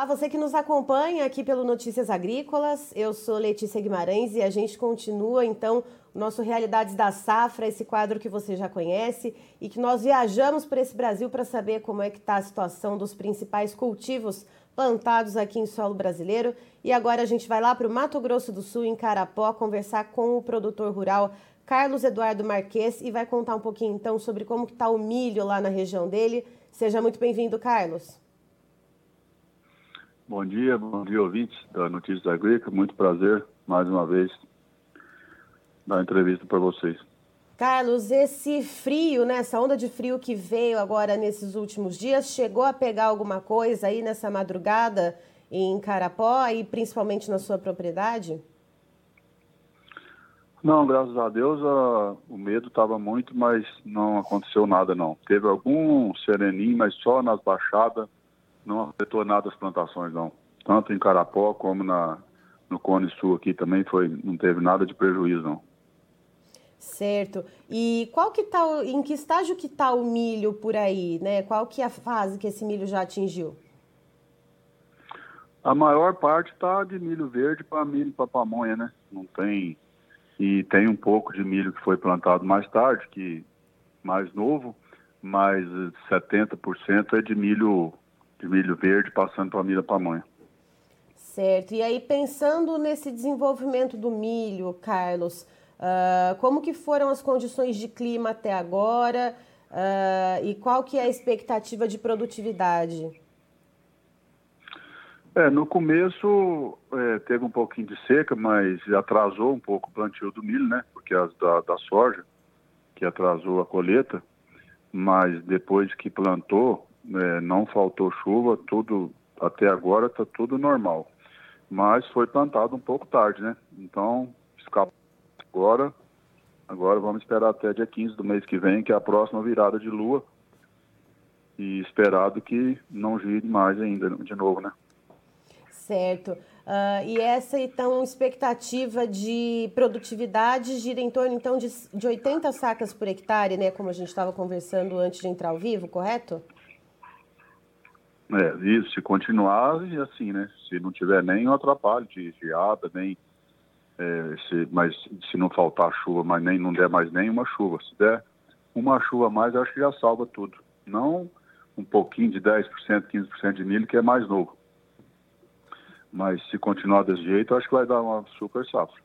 Olá, você que nos acompanha aqui pelo Notícias Agrícolas. Eu sou Letícia Guimarães e a gente continua então o nosso Realidades da Safra, esse quadro que você já conhece e que nós viajamos por esse Brasil para saber como é que está a situação dos principais cultivos plantados aqui em solo brasileiro. E agora a gente vai lá para o Mato Grosso do Sul, em Carapó, conversar com o produtor rural Carlos Eduardo Marques e vai contar um pouquinho então sobre como está o milho lá na região dele. Seja muito bem-vindo, Carlos. Bom dia, bom dia ouvintes da Notícias Agrícolas. Muito prazer, mais uma vez, dar entrevista para vocês. Carlos, esse frio, né, essa onda de frio que veio agora nesses últimos dias, chegou a pegar alguma coisa aí nessa madrugada em Carapó e principalmente na sua propriedade? Não, graças a Deus a, o medo estava muito, mas não aconteceu nada não. Teve algum sereninho, mas só nas baixadas, não afetou nada as plantações, não. Tanto em Carapó como na, no Cone Sul aqui também foi, não teve nada de prejuízo, não. Certo. E qual que tá, em que estágio que está o milho por aí, né? Qual que é a fase que esse milho já atingiu? A maior parte está de milho verde para milho para pamonha, né? Não tem e tem um pouco de milho que foi plantado mais tarde, que mais novo, mas 70% é de milho de milho verde passando para milho pamonha. Certo. E aí, pensando nesse desenvolvimento do milho, Carlos, uh, como que foram as condições de clima até agora uh, e qual que é a expectativa de produtividade? É, no começo é, teve um pouquinho de seca, mas atrasou um pouco o plantio do milho, né? Porque as da, da soja, que atrasou a colheita, mas depois que plantou, é, não faltou chuva, tudo até agora está tudo normal. Mas foi plantado um pouco tarde, né? Então, escapou agora. Agora vamos esperar até dia 15 do mês que vem, que é a próxima virada de lua. E esperado que não gire mais ainda, de novo, né? Certo. Uh, e essa, então, expectativa de produtividade gira em torno, então, de, de 80 sacas por hectare, né? Como a gente estava conversando antes de entrar ao vivo, correto? É, isso, se continuar e assim, né? Se não tiver nem atrapalho de geada, nem. É, se, mas se não faltar chuva, mas nem não der mais nenhuma chuva. Se der uma chuva a mais, acho que já salva tudo. Não um pouquinho de 10%, 15% de milho, que é mais novo. Mas se continuar desse jeito, acho que vai dar uma super safra.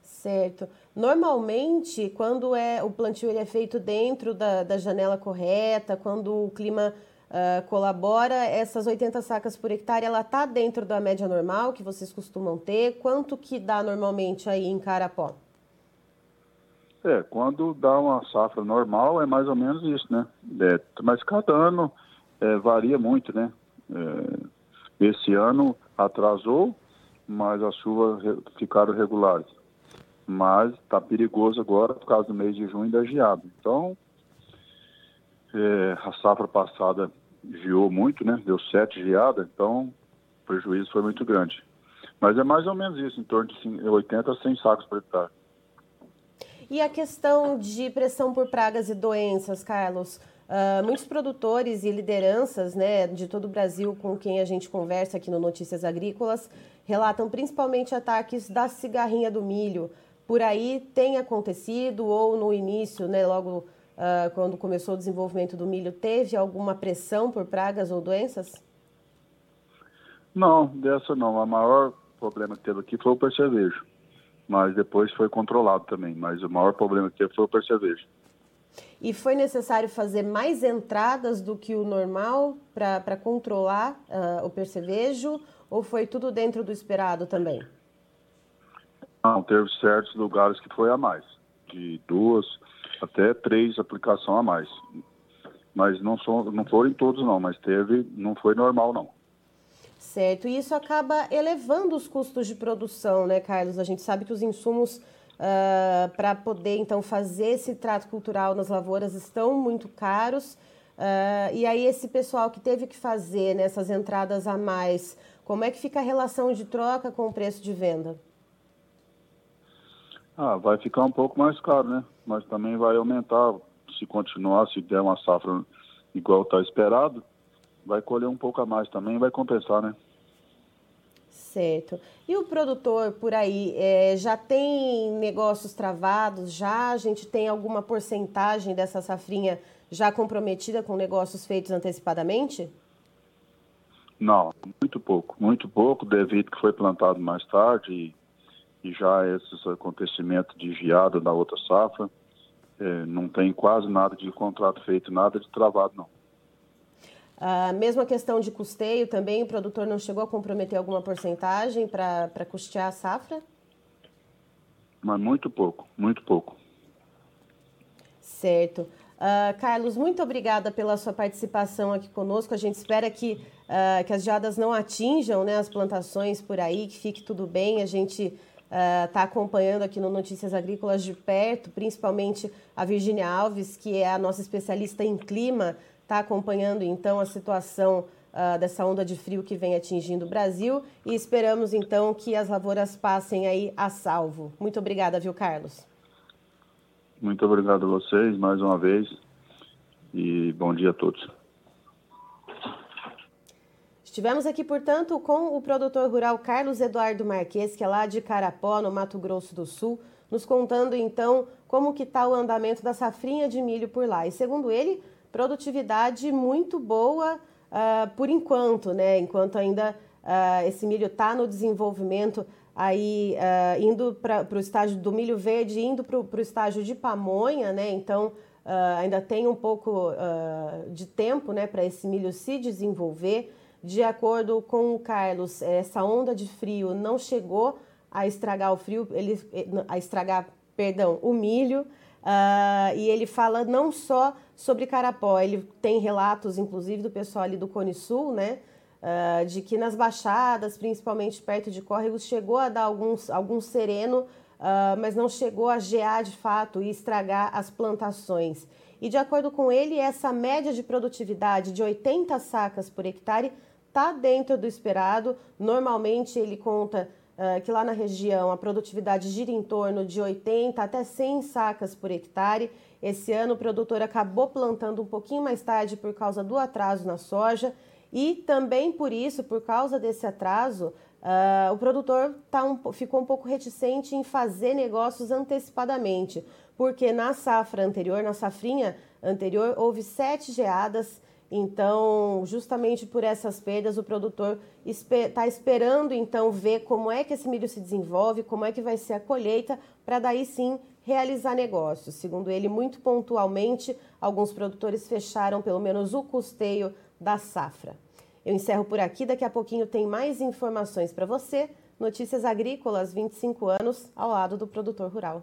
Certo. Normalmente, quando é o plantio ele é feito dentro da, da janela correta, quando o clima uh, colabora, essas 80 sacas por hectare, ela está dentro da média normal que vocês costumam ter? Quanto que dá normalmente aí em Carapó? É, quando dá uma safra normal é mais ou menos isso, né? É, mas cada ano é, varia muito, né? É, esse ano atrasou, mas as chuvas ficaram regulares. Mas está perigoso agora por causa do mês de junho da geada. Então, é, a safra passada geou muito, né? Deu sete geadas, então o prejuízo foi muito grande. Mas é mais ou menos isso, em torno de 80 a 100 sacos por hectare. E a questão de pressão por pragas e doenças, Carlos? Uh, muitos produtores e lideranças né, de todo o Brasil com quem a gente conversa aqui no Notícias Agrícolas relatam principalmente ataques da cigarrinha do milho. Por aí tem acontecido ou no início, né, logo uh, quando começou o desenvolvimento do milho, teve alguma pressão por pragas ou doenças? Não, dessa não. O maior problema que teve aqui foi o percevejo. Mas depois foi controlado também. Mas o maior problema que teve foi o percevejo. E foi necessário fazer mais entradas do que o normal para controlar uh, o percevejo? Ou foi tudo dentro do esperado também? Não, teve certos lugares que foi a mais. De duas, até três aplicações a mais. Mas não, são, não foram todos não, mas teve, não foi normal não. Certo, e isso acaba elevando os custos de produção, né, Carlos? A gente sabe que os insumos uh, ah, para poder então fazer esse trato cultural nas lavouras estão muito caros. Uh, e aí esse pessoal que teve que fazer nessas né, entradas a mais, como é que fica a relação de troca com o preço de venda? Ah, vai ficar um pouco mais caro, né? Mas também vai aumentar. Se continuar, se der uma safra igual está esperado, vai colher um pouco a mais também vai compensar, né? Certo. E o produtor por aí é, já tem negócios travados? Já a gente tem alguma porcentagem dessa safrinha já comprometida com negócios feitos antecipadamente? Não, muito pouco, muito pouco, devido que foi plantado mais tarde e, já esses acontecimentos de geada da outra safra, é, não tem quase nada de contrato feito, nada de travado não. A mesma questão de custeio também, o produtor não chegou a comprometer alguma porcentagem para custear a safra? Mas muito pouco, muito pouco. Certo. Uh, Carlos, muito obrigada pela sua participação aqui conosco. A gente espera que, uh, que as geadas não atinjam né, as plantações por aí, que fique tudo bem. A gente está uh, acompanhando aqui no Notícias Agrícolas de perto, principalmente a Virginia Alves, que é a nossa especialista em clima está acompanhando então a situação uh, dessa onda de frio que vem atingindo o Brasil e esperamos então que as lavouras passem aí a salvo. Muito obrigada, viu, Carlos? Muito obrigado a vocês mais uma vez e bom dia a todos. Estivemos aqui, portanto, com o produtor rural Carlos Eduardo Marques, que é lá de Carapó, no Mato Grosso do Sul, nos contando então como que está o andamento da safrinha de milho por lá. E segundo ele, produtividade muito boa uh, por enquanto, né? Enquanto ainda uh, esse milho está no desenvolvimento, aí uh, indo para o estágio do milho verde, indo para o estágio de pamonha, né? Então ainda tem um pouco de tempo, né, para esse milho se desenvolver. De acordo com o Carlos, essa onda de frio não chegou a estragar o frio, ele, a estragar, perdão, o milho. Uh, e ele fala não só sobre Carapó, ele tem relatos, inclusive, do pessoal ali do Cone Sul, né? Uh, de que nas baixadas, principalmente perto de córregos, chegou a dar alguns, algum sereno, uh, mas não chegou a gear de fato e estragar as plantações. E de acordo com ele, essa média de produtividade de 80 sacas por hectare está dentro do esperado. Normalmente ele conta uh, que lá na região a produtividade gira em torno de 80 até 100 sacas por hectare. Esse ano o produtor acabou plantando um pouquinho mais tarde por causa do atraso na soja e também por isso, por causa desse atraso, uh, o produtor tá um, ficou um pouco reticente em fazer negócios antecipadamente, porque na safra anterior, na safrinha anterior, houve sete geadas então, justamente por essas perdas, o produtor está esperando então ver como é que esse milho se desenvolve, como é que vai ser a colheita, para daí sim realizar negócios. Segundo ele, muito pontualmente, alguns produtores fecharam pelo menos o custeio da safra. Eu encerro por aqui, daqui a pouquinho tem mais informações para você. Notícias Agrícolas, 25 anos ao lado do produtor rural.